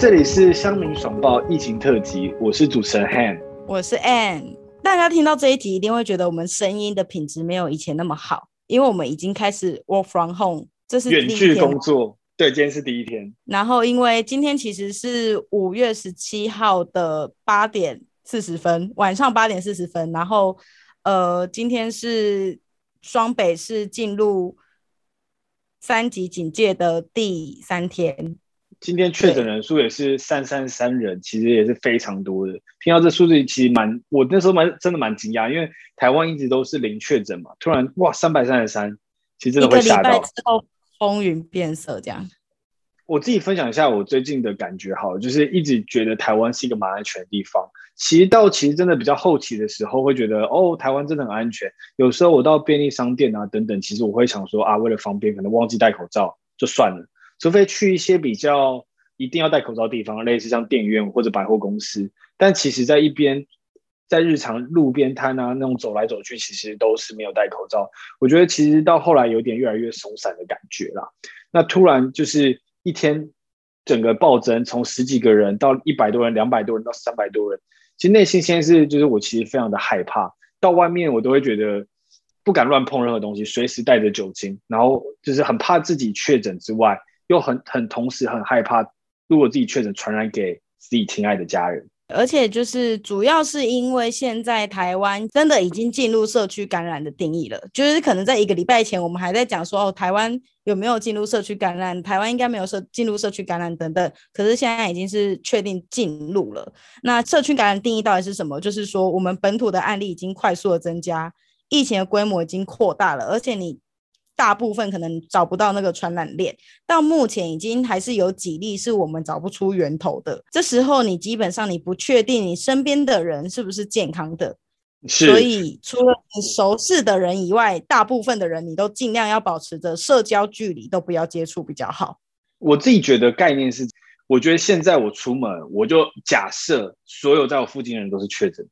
这里是乡民爽报疫情特辑，我是主持人 Han，我是 Ann。大家听到这一集一定会觉得我们声音的品质没有以前那么好，因为我们已经开始 work from home，这是远距工作。对，今天是第一天。然后因为今天其实是五月十七号的八点四十分，晚上八点四十分。然后呃，今天是双北市进入三级警戒的第三天。今天确诊人数也是三三三人，其实也是非常多的。听到这数字，其实蛮，我那时候蛮真的蛮惊讶，因为台湾一直都是零确诊嘛，突然哇三百三十三，其实真的会吓到。之后风云变色，这样。我自己分享一下我最近的感觉，好，就是一直觉得台湾是一个蛮安全的地方。其实到其实真的比较后期的时候，会觉得哦，台湾真的很安全。有时候我到便利商店啊等等，其实我会想说啊，为了方便，可能忘记戴口罩就算了。除非去一些比较一定要戴口罩的地方，类似像电影院或者百货公司，但其实在一边在日常路边摊啊那种走来走去，其实都是没有戴口罩。我觉得其实到后来有点越来越松散的感觉啦。那突然就是一天整个暴增，从十几个人到一百多人、两百多人到三百多人，其实内心先是就是我其实非常的害怕，到外面我都会觉得不敢乱碰任何东西，随时带着酒精，然后就是很怕自己确诊之外。又很很同时很害怕，如果自己确诊传染给自己亲爱的家人，而且就是主要是因为现在台湾真的已经进入社区感染的定义了，就是可能在一个礼拜前我们还在讲说哦台湾有没有进入社区感染，台湾应该没有社进入社区感染等等，可是现在已经是确定进入了。那社区感染定义到底是什么？就是说我们本土的案例已经快速的增加，疫情的规模已经扩大了，而且你。大部分可能找不到那个传染链，到目前已经还是有几例是我们找不出源头的。这时候你基本上你不确定你身边的人是不是健康的，所以除了你熟识的人以外，大部分的人你都尽量要保持着社交距离，都不要接触比较好。我自己觉得概念是，我觉得现在我出门，我就假设所有在我附近的人都是确诊。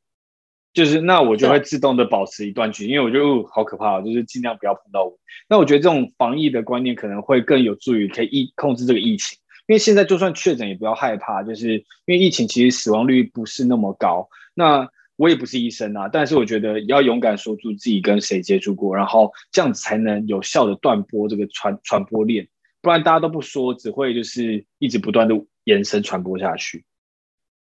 就是那我就会自动的保持一段距离，因为我觉得好可怕，就是尽量不要碰到我。那我觉得这种防疫的观念可能会更有助于可以疫控制这个疫情，因为现在就算确诊也不要害怕，就是因为疫情其实死亡率不是那么高。那我也不是医生啊，但是我觉得要勇敢说出自己跟谁接触过，然后这样子才能有效的断播这个传传播链，不然大家都不说，只会就是一直不断的延伸传播下去。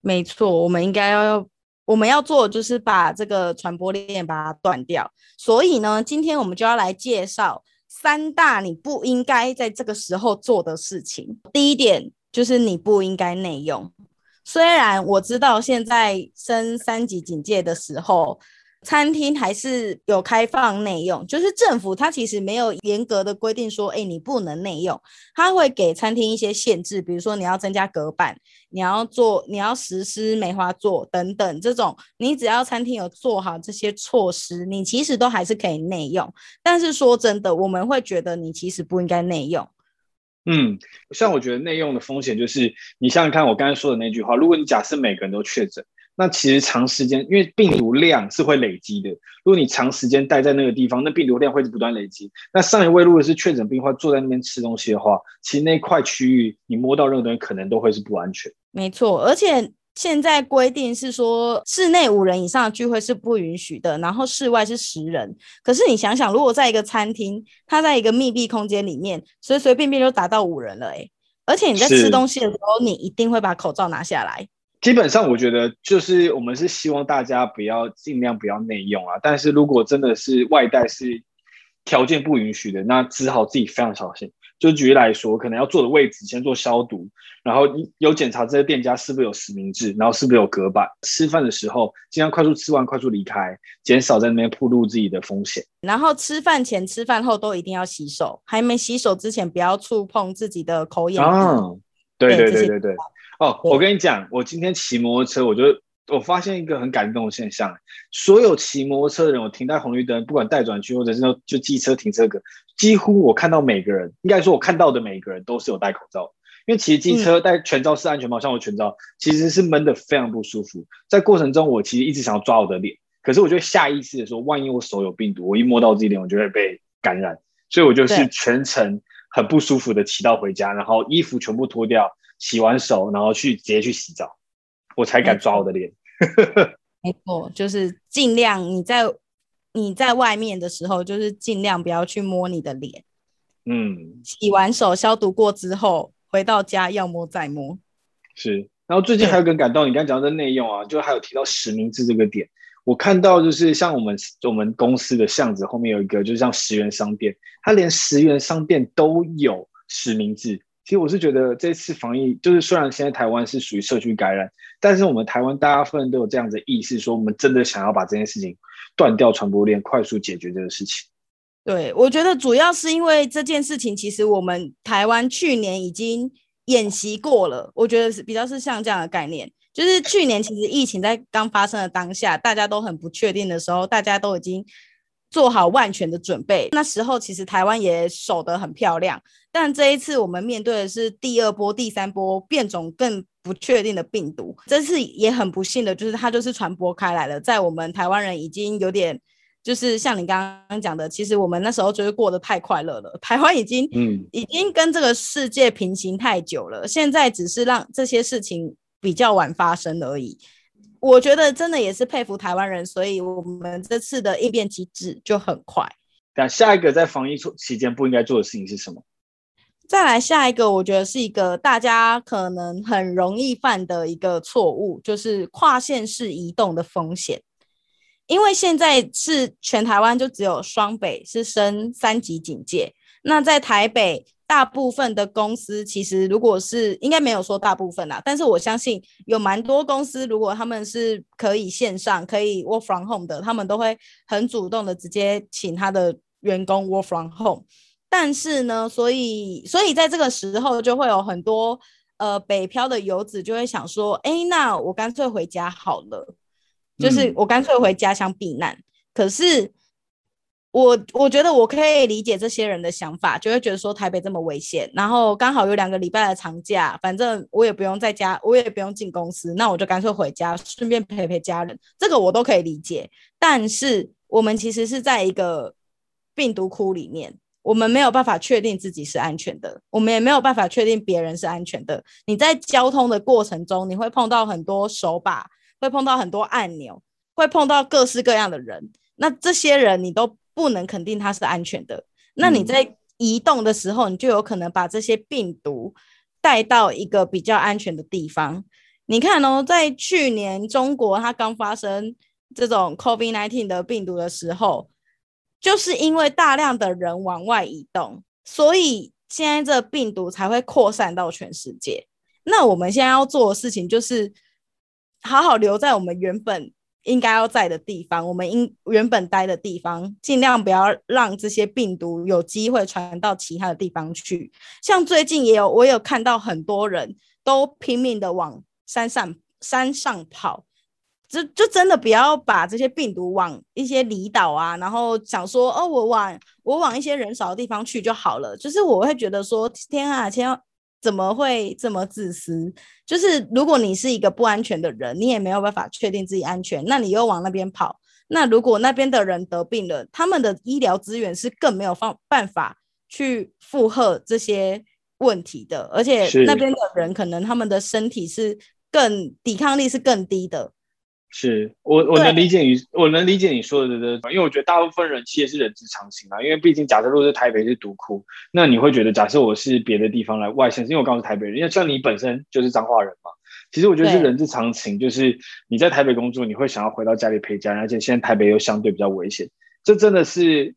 没错，我们应该要。我们要做就是把这个传播链把它断掉，所以呢，今天我们就要来介绍三大你不应该在这个时候做的事情。第一点就是你不应该内用，虽然我知道现在升三级警戒的时候。餐厅还是有开放内用，就是政府它其实没有严格的规定说，哎，你不能内用，它会给餐厅一些限制，比如说你要增加隔板，你要做，你要实施梅花座等等这种，你只要餐厅有做好这些措施，你其实都还是可以内用。但是说真的，我们会觉得你其实不应该内用。嗯，像我觉得内用的风险就是，你想想看我刚才说的那句话，如果你假设每个人都确诊。那其实长时间，因为病毒量是会累积的。如果你长时间待在那个地方，那病毒量会不断累积。那上一位如果是确诊病患坐在那边吃东西的话，其实那块区域你摸到任何东西，可能都会是不安全。没错，而且现在规定是说，室内五人以上的聚会是不允许的，然后室外是十人。可是你想想，如果在一个餐厅，它在一个密闭空间里面，随随便便就达到五人了，诶而且你在吃东西的时候，你一定会把口罩拿下来。基本上，我觉得就是我们是希望大家不要尽量不要内用啊。但是如果真的是外带是条件不允许的，那只好自己非常小心。就举例来说，可能要坐的位置先做消毒，然后有检查这些店家是不是有实名制，然后是不是有隔板。吃饭的时候尽量快速吃完，快速离开，减少在那边暴露自己的风险。然后吃饭前、吃饭后都一定要洗手，还没洗手之前不要触碰自己的口眼。哦，对对对对对。哦，我跟你讲，我今天骑摩托车，我就我发现一个很感动的现象，所有骑摩托车的人，我停在红绿灯，不管待转区或者是就机车停车格，几乎我看到每个人，应该说我看到的每个人都是有戴口罩，因为骑机车戴全罩式安全帽，像我全罩，其实是闷的非常不舒服。在过程中，我其实一直想要抓我的脸，可是我就下意识的说，万一我手有病毒，我一摸到自己脸，我就会被感染，所以我就是全程很不舒服的骑到回家，然后衣服全部脱掉。洗完手，然后去直接去洗澡，我才敢抓我的脸。没错，就是尽量你在你在外面的时候，就是尽量不要去摸你的脸。嗯，洗完手消毒过之后，回到家要摸再摸。是，然后最近还有个感动，你刚刚讲的内用啊，就还有提到实名制这个点。我看到就是像我们我们公司的巷子后面有一个，就是像十元商店，它连十元商店都有实名制。其实我是觉得这次防疫，就是虽然现在台湾是属于社区感染，但是我们台湾大部分都有这样的意识，说我们真的想要把这件事情断掉传播链，快速解决这个事情。对，我觉得主要是因为这件事情，其实我们台湾去年已经演习过了，我觉得是比较是像这样的概念。就是去年其实疫情在刚发生的当下，大家都很不确定的时候，大家都已经做好万全的准备。那时候其实台湾也守得很漂亮，但这一次我们面对的是第二波、第三波变种更不确定的病毒。这次也很不幸的就是它就是传播开来了，在我们台湾人已经有点就是像你刚刚讲的，其实我们那时候就是过得太快乐了。台湾已经嗯已经跟这个世界平行太久了，现在只是让这些事情。比较晚发生而已，我觉得真的也是佩服台湾人，所以我们这次的应变机制就很快。那下一个在防疫期间不应该做的事情是什么？再来下一个，我觉得是一个大家可能很容易犯的一个错误，就是跨县市移动的风险。因为现在是全台湾就只有双北是升三级警戒，那在台北。大部分的公司其实，如果是应该没有说大部分啦，但是我相信有蛮多公司，如果他们是可以线上可以 work from home 的，他们都会很主动的直接请他的员工 work from home。但是呢，所以所以在这个时候就会有很多呃北漂的游子就会想说，哎，那我干脆回家好了，就是我干脆回家乡避难。可是。我我觉得我可以理解这些人的想法，就会觉得说台北这么危险，然后刚好有两个礼拜的长假，反正我也不用在家，我也不用进公司，那我就干脆回家，顺便陪陪家人，这个我都可以理解。但是我们其实是在一个病毒窟里面，我们没有办法确定自己是安全的，我们也没有办法确定别人是安全的。你在交通的过程中，你会碰到很多手把，会碰到很多按钮，会碰到各式各样的人，那这些人你都。不能肯定它是安全的，那你在移动的时候，你就有可能把这些病毒带到一个比较安全的地方。你看哦，在去年中国它刚发生这种 COVID-19 的病毒的时候，就是因为大量的人往外移动，所以现在这病毒才会扩散到全世界。那我们现在要做的事情就是好好留在我们原本。应该要在的地方，我们应原本待的地方，尽量不要让这些病毒有机会传到其他的地方去。像最近也有，我有看到很多人都拼命的往山上山上跑，就就真的不要把这些病毒往一些离岛啊，然后想说哦，我往我往一些人少的地方去就好了。就是我会觉得说，天啊，天。怎么会这么自私？就是如果你是一个不安全的人，你也没有办法确定自己安全，那你又往那边跑。那如果那边的人得病了，他们的医疗资源是更没有方办法去负荷这些问题的，而且那边的人可能他们的身体是更抵抗力是更低的。是我我能理解你，我能理解你说的的，因为我觉得大部分人其实是人之常情啊。因为毕竟，假设如果是台北是独库，那你会觉得，假设我是别的地方来外县，因为我刚是台北人，因为像你本身就是彰化人嘛。其实我觉得是人之常情，就是你在台北工作，你会想要回到家里陪家人，而且现在台北又相对比较危险，这真的是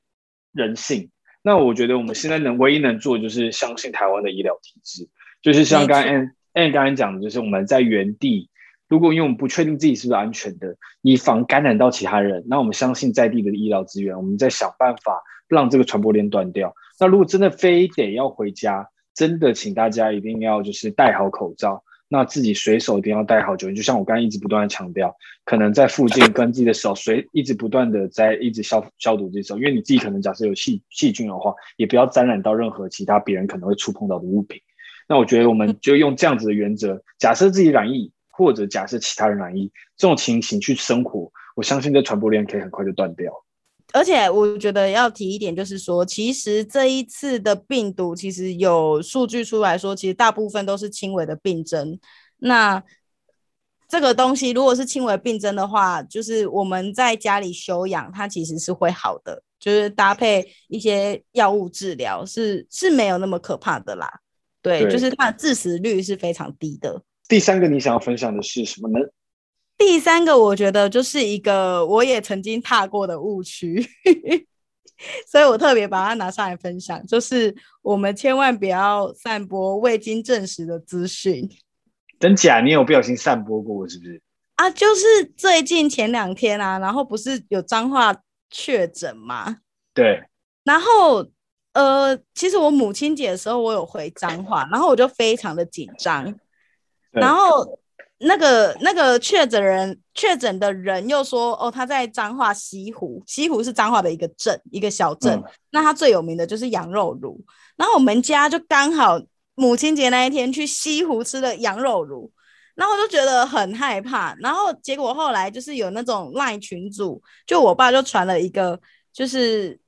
人性。那我觉得我们现在能唯一能做，就是相信台湾的医疗体制，就是像刚刚 Ann Ann 刚才讲的，就是我们在原地。如果因为我们不确定自己是不是安全的，以防感染到其他人，那我们相信在地的医疗资源，我们在想办法让这个传播链断掉。那如果真的非得要回家，真的请大家一定要就是戴好口罩，那自己随手一定要戴好酒精。就像我刚刚一直不断的强调，可能在附近跟自己的手随一直不断的在一直消消毒自己手，因为你自己可能假设有细细菌的话，也不要沾染到任何其他别人可能会触碰到的物品。那我觉得我们就用这样子的原则，假设自己染疫。或者假设其他人染疫，这种情形去生活，我相信这传播链可以很快就断掉。而且我觉得要提一点，就是说，其实这一次的病毒，其实有数据出来说，其实大部分都是轻微的病症。那这个东西如果是轻微病症的话，就是我们在家里休养，它其实是会好的，就是搭配一些药物治疗，是是没有那么可怕的啦。对，就是它的致死率是非常低的。第三个你想要分享的是什么呢？第三个，我觉得就是一个我也曾经踏过的误区，所以我特别把它拿上来分享。就是我们千万不要散播未经证实的资讯。真假？你有不小心散播过是不是？啊，就是最近前两天啊，然后不是有脏话确诊吗？对。然后呃，其实我母亲节的时候我有回脏话，然后我就非常的紧张，然后。那个那个确诊人确诊的人又说，哦，他在彰化西湖，西湖是彰化的一个镇，一个小镇。那他最有名的就是羊肉炉。然后我们家就刚好母亲节那一天去西湖吃的羊肉炉，然后我就觉得很害怕。然后结果后来就是有那种赖群组，就我爸就传了一个，就是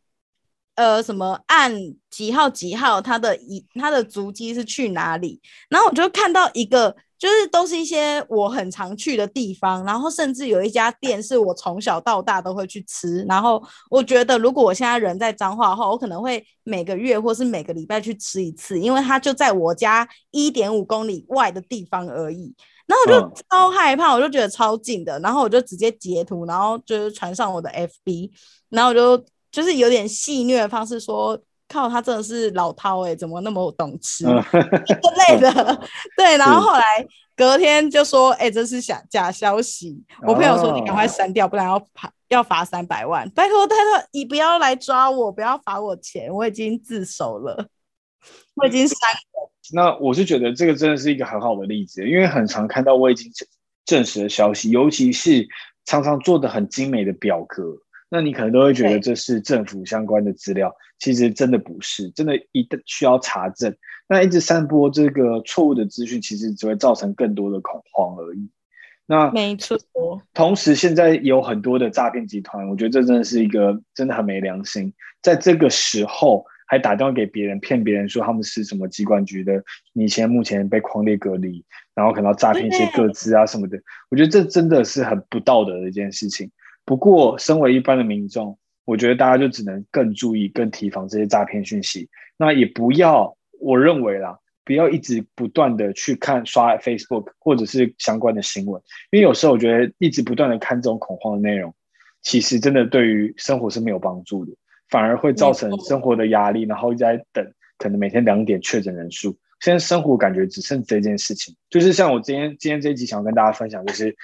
呃什么按几号几号他的一他的足迹是去哪里，然后我就看到一个。就是都是一些我很常去的地方，然后甚至有一家店是我从小到大都会去吃。然后我觉得，如果我现在人在彰化的话，我可能会每个月或是每个礼拜去吃一次，因为它就在我家一点五公里外的地方而已。然后我就超害怕，我就觉得超近的，然后我就直接截图，然后就是传上我的 FB，然后我就就是有点戏谑的方式说。靠，他真的是老饕哎，怎么那么懂吃 之类的？对，然后后来隔天就说，哎，这是假假消息。我朋友说你赶快删掉，不然要罚要罚三百万。拜托，拜托，你不要来抓我，不要罚我钱，我已经自首了，我已经删了。那我是觉得这个真的是一个很好的例子，因为很常看到我已经证实的消息，尤其是常常做的很精美的表格。那你可能都会觉得这是政府相关的资料，其实真的不是，真的一需要查证。那一直散播这个错误的资讯，其实只会造成更多的恐慌而已。那没错。同时，现在有很多的诈骗集团，我觉得这真的是一个真的很没良心，在这个时候还打电话给别人，骗别人说他们是什么机关局的，你现在目前被框列隔离，然后可能要诈骗一些个资啊什么的。我觉得这真的是很不道德的一件事情。不过，身为一般的民众，我觉得大家就只能更注意、更提防这些诈骗讯息。那也不要，我认为啦，不要一直不断的去看刷 Facebook 或者是相关的新闻，因为有时候我觉得一直不断的看这种恐慌的内容，其实真的对于生活是没有帮助的，反而会造成生活的压力，然后一直在等，可能每天两点确诊人数。现在生活感觉只剩这件事情，就是像我今天今天这一集想跟大家分享，就是。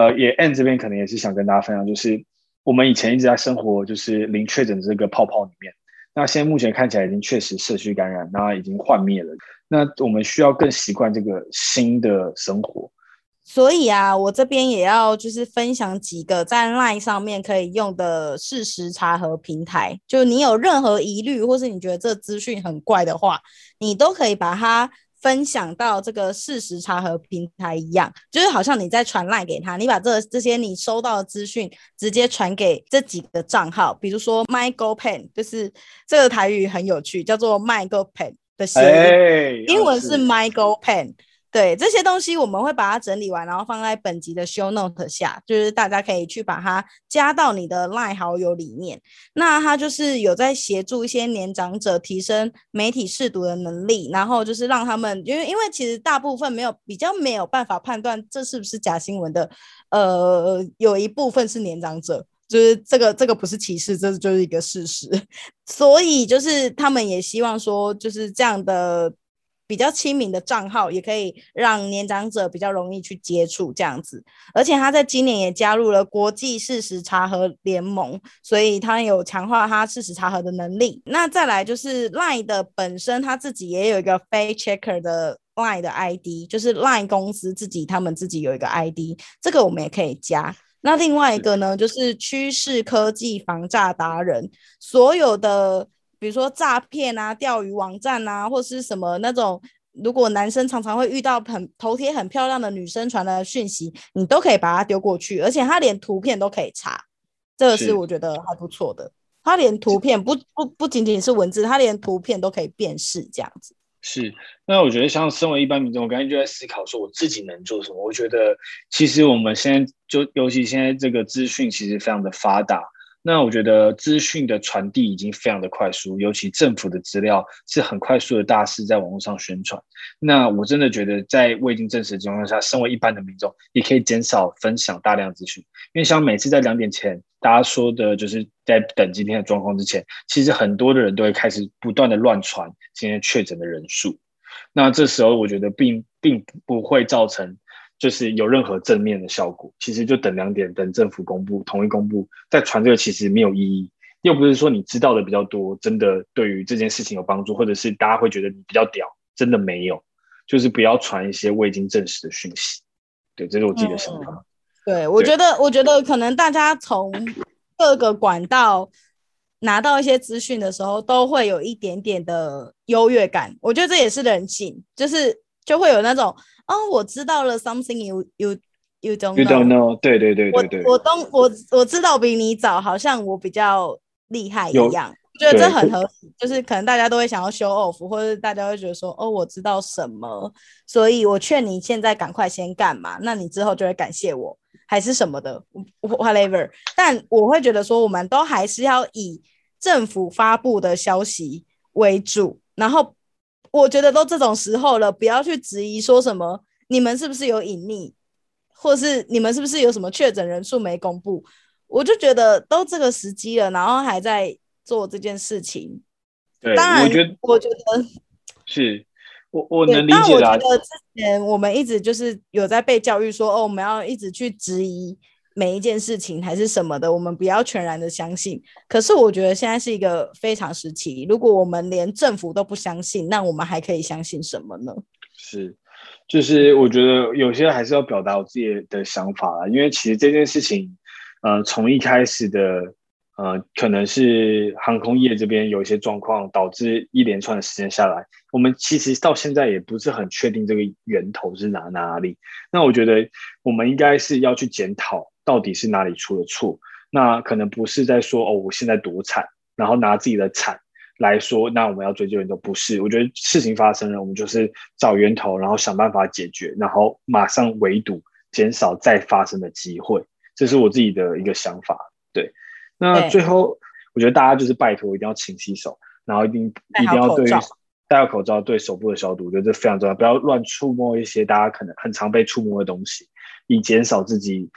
呃，也 N 这边可能也是想跟大家分享，就是我们以前一直在生活就是零确诊这个泡泡里面，那现在目前看起来已经确实社区感染，那已经幻灭了。那我们需要更习惯这个新的生活。所以啊，我这边也要就是分享几个在 LINE 上面可以用的事实查核平台，就你有任何疑虑，或是你觉得这资讯很怪的话，你都可以把它。分享到这个事实查核平台一样，就是好像你在传赖给他，你把这这些你收到的资讯直接传给这几个账号，比如说 My Go Pen，就是这个台语很有趣，叫做 My Go Pen 的谐音，英文是 My Go Pen。对这些东西，我们会把它整理完，然后放在本集的 show note 下，就是大家可以去把它加到你的 line 好友里面。那它就是有在协助一些年长者提升媒体试读的能力，然后就是让他们，因为因为其实大部分没有比较没有办法判断这是不是假新闻的，呃，有一部分是年长者，就是这个这个不是歧视，这就是一个事实。所以就是他们也希望说，就是这样的。比较亲民的账号也可以让年长者比较容易去接触这样子，而且他在今年也加入了国际事实查核联盟，所以他有强化他事实查核的能力。那再来就是 Line 的本身他自己也有一个 Face Checker 的 Line 的 ID，就是 Line 公司自己他们自己有一个 ID，这个我们也可以加。那另外一个呢，就是趋势科技防诈达人，所有的。比如说诈骗啊、钓鱼网站啊，或是什么那种，如果男生常常会遇到很头贴很漂亮的女生传的讯息，你都可以把它丢过去，而且他连图片都可以查，这个是我觉得还不错的。它连图片不不不仅仅是文字，它连图片都可以辨识这样子。是，那我觉得像身为一般民众，我刚才就在思考说我自己能做什么。我觉得其实我们现在就尤其现在这个资讯其实非常的发达。那我觉得资讯的传递已经非常的快速，尤其政府的资料是很快速的大肆在网络上宣传。那我真的觉得，在未经证实的情况下，身为一般的民众，也可以减少分享大量资讯。因为像每次在两点前，大家说的就是在等今天的状况之前，其实很多的人都会开始不断的乱传今天确诊的人数。那这时候，我觉得并并不会造成。就是有任何正面的效果，其实就等两点，等政府公布，统一公布再传这个，其实没有意义。又不是说你知道的比较多，真的对于这件事情有帮助，或者是大家会觉得你比较屌，真的没有。就是不要传一些未经证实的讯息。对，这是我自己的想法。对，我觉得，我觉得可能大家从各个管道拿到一些资讯的时候，都会有一点点的优越感。我觉得这也是人性，就是就会有那种。哦，我知道了，something you you you don't you don't know，对对对对对，我东我我知道比你早，好像我比较厉害一样，觉得这很合适，就是可能大家都会想要 show off，或者大家会觉得说，哦，我知道什么，所以我劝你现在赶快先干嘛，那你之后就会感谢我，还是什么的，whatever。但我会觉得说，我们都还是要以政府发布的消息为主，然后。我觉得都这种时候了，不要去质疑说什么你们是不是有隐匿，或是你们是不是有什么确诊人数没公布。我就觉得都这个时机了，然后还在做这件事情。对，当然，我觉得我觉得是我我能理解啦。之前我们一直就是有在被教育说，哦，我们要一直去质疑。每一件事情还是什么的，我们不要全然的相信。可是我觉得现在是一个非常时期，如果我们连政府都不相信，那我们还可以相信什么呢？是，就是我觉得有些还是要表达我自己的想法啦，因为其实这件事情，呃，从一开始的，呃，可能是航空业这边有一些状况，导致一连串的时间下来，我们其实到现在也不是很确定这个源头是哪哪里。那我觉得我们应该是要去检讨。到底是哪里出了错？那可能不是在说哦，我现在多惨，然后拿自己的惨来说，那我们要追究源头，不是。我觉得事情发生了，我们就是找源头，然后想办法解决，然后马上围堵，减少再发生的机会。这是我自己的一个想法。对，那最后我觉得大家就是拜托，一定要勤洗手，然后一定一定要对戴好口罩，对手部的消毒，我觉得这非常重要。不要乱触摸一些大家可能很常被触摸的东西，以减少自己。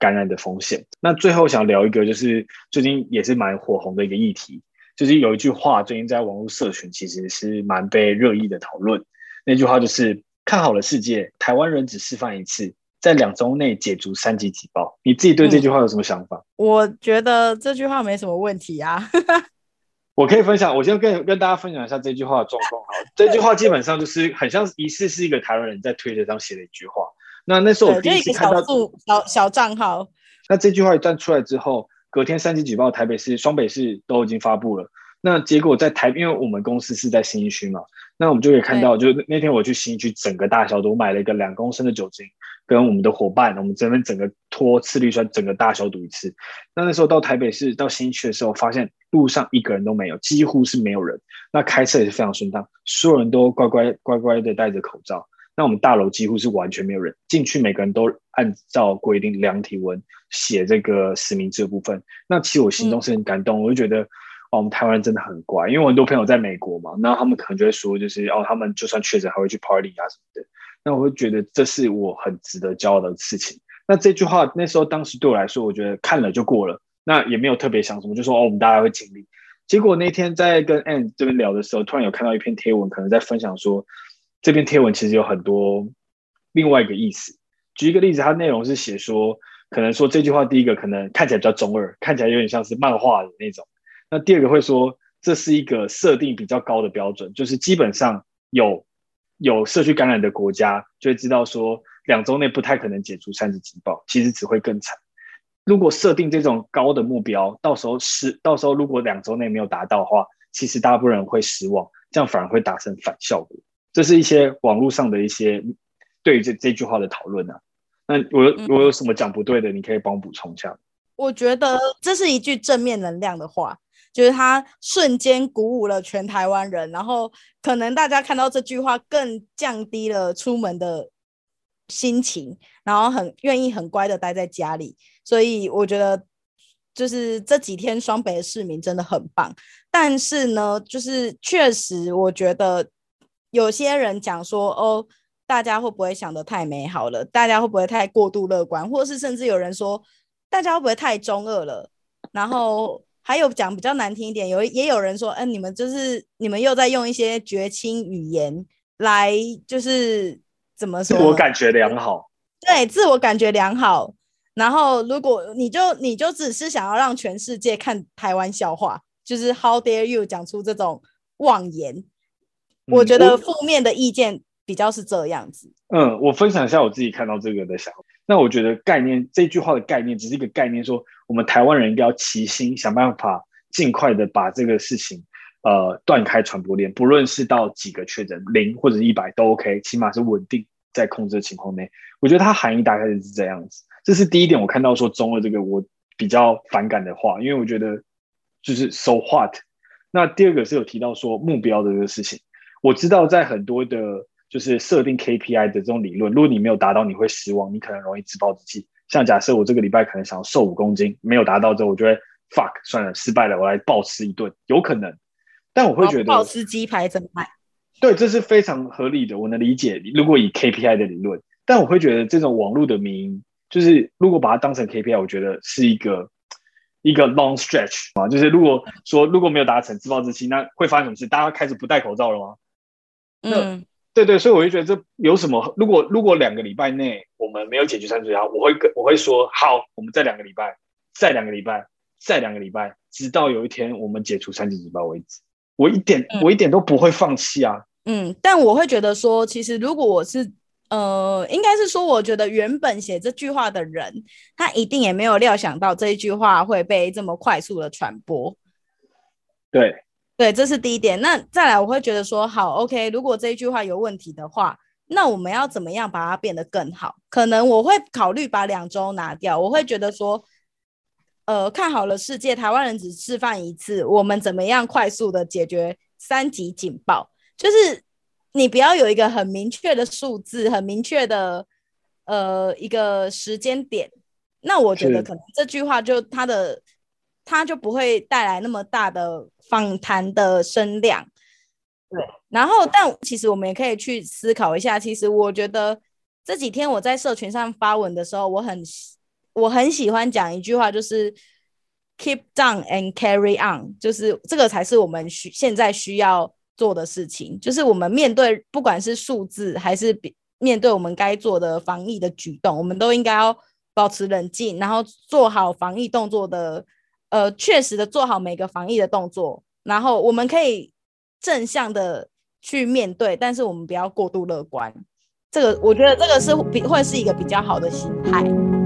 感染的风险。那最后想聊一个，就是最近也是蛮火红的一个议题，就是有一句话，最近在网络社群其实是蛮被热议的讨论。那句话就是“看好了世界，台湾人只示范一次，在两周内解除三级警报”。你自己对这句话有什么想法？我觉得这句话没什么问题啊。我可以分享，我先跟跟大家分享一下这句话的状况。好，这句话基本上就是很像疑似是一个台湾人在推特上写的一句话。那那是我第一次看到小小账号。那这句话一旦出来之后，隔天三级举报，台北市、双北市都已经发布了。那结果在台，因为我们公司是在新一区嘛，那我们就可以看到，就那天我去新一区，整个大消毒，买了一个两公升的酒精，跟我们的伙伴，我们这边整个拖次氯酸，整个大消毒一次。那那时候到台北市到新一区的时候，发现路上一个人都没有，几乎是没有人。那开车也是非常顺畅，所有人都乖乖乖乖的戴着口罩。那我们大楼几乎是完全没有人进去，每个人都按照规定量体温、写这个实名制的部分。那其实我心中是很感动，我就觉得，哦，我们台湾人真的很乖。因为我很多朋友在美国嘛，那他们可能就会说，就是哦，他们就算确诊还会去 party 啊什么的。那我会觉得这是我很值得骄傲的事情。那这句话那时候当时对我来说，我觉得看了就过了，那也没有特别想什么，就说哦，我们大家会经历。结果那天在跟 Anne 这边聊的时候，突然有看到一篇贴文，可能在分享说。这篇贴文其实有很多另外一个意思。举一个例子，它内容是写说，可能说这句话第一个可能看起来比较中二，看起来有点像是漫画的那种。那第二个会说，这是一个设定比较高的标准，就是基本上有有社区感染的国家就会知道说，两周内不太可能解除三级警报，其实只会更惨。如果设定这种高的目标，到时候是到时候如果两周内没有达到的话，其实大部分人会失望，这样反而会达成反效果。这是一些网络上的一些对于这这句话的讨论啊。那我我有什么讲不对的，你可以帮我补充一下。我觉得这是一句正面能量的话，就是它瞬间鼓舞了全台湾人，然后可能大家看到这句话更降低了出门的心情，然后很愿意很乖的待在家里。所以我觉得，就是这几天双北的市民真的很棒。但是呢，就是确实我觉得有些人讲说，哦，大家会不会想的太美好了？大家会不会太过度乐观？或是甚至有人说，大家会不会太中二了？然后还有讲比较难听一点，有也有人说，嗯，你们就是你们又在用一些绝亲语言来，就是怎么说？自我感觉良好。对，自我感觉良好。然后如果你就你就只是想要让全世界看台湾笑话，就是 How dare you 讲出这种妄言？我觉得负面的意见比较是这样子。嗯，我分享一下我自己看到这个的想法。那我觉得概念这句话的概念只是一个概念，说我们台湾人应该要齐心想办法，尽快的把这个事情呃断开传播链，不论是到几个确诊零或者一百都 OK，起码是稳定在控制的情况内。我觉得它含义大概是这样子。这是第一点，我看到说中二这个我比较反感的话，因为我觉得就是 so what。那第二个是有提到说目标的这个事情，我知道在很多的。就是设定 KPI 的这种理论，如果你没有达到，你会失望，你可能容易自暴自弃。像假设我这个礼拜可能想要瘦五公斤，没有达到之后，我就会 fuck 算了，失败了，我来暴吃一顿，有可能。但我会觉得暴吃鸡排怎么办？对，这是非常合理的，我能理解。如果以 KPI 的理论，但我会觉得这种网络的名，就是如果把它当成 KPI，我觉得是一个一个 long stretch 啊。就是如果说如果没有达成，自暴自弃，那会发生什么事？大家开始不戴口罩了吗？嗯。对对，所以我就觉得这有什么？如果如果两个礼拜内我们没有解决三聚压，我会跟我会说好，我们再两个礼拜，再两个礼拜，再两个礼拜，直到有一天我们解除三级警报为止。我一点我一点都不会放弃啊。嗯，但我会觉得说，其实如果我是呃，应该是说，我觉得原本写这句话的人，他一定也没有料想到这一句话会被这么快速的传播。对。对，这是第一点。那再来，我会觉得说，好，OK，如果这一句话有问题的话，那我们要怎么样把它变得更好？可能我会考虑把两周拿掉。我会觉得说，呃，看好了世界，台湾人只示范一次，我们怎么样快速的解决三级警报？就是你不要有一个很明确的数字，很明确的呃一个时间点。那我觉得可能这句话就它的。它就不会带来那么大的访谈的声量，对。然后，但其实我们也可以去思考一下。其实我觉得这几天我在社群上发文的时候，我很我很喜欢讲一句话，就是 “keep down and carry on”，就是这个才是我们需现在需要做的事情。就是我们面对不管是数字还是比面对我们该做的防疫的举动，我们都应该要保持冷静，然后做好防疫动作的。呃，确实的做好每个防疫的动作，然后我们可以正向的去面对，但是我们不要过度乐观。这个我觉得这个是比会是一个比较好的心态。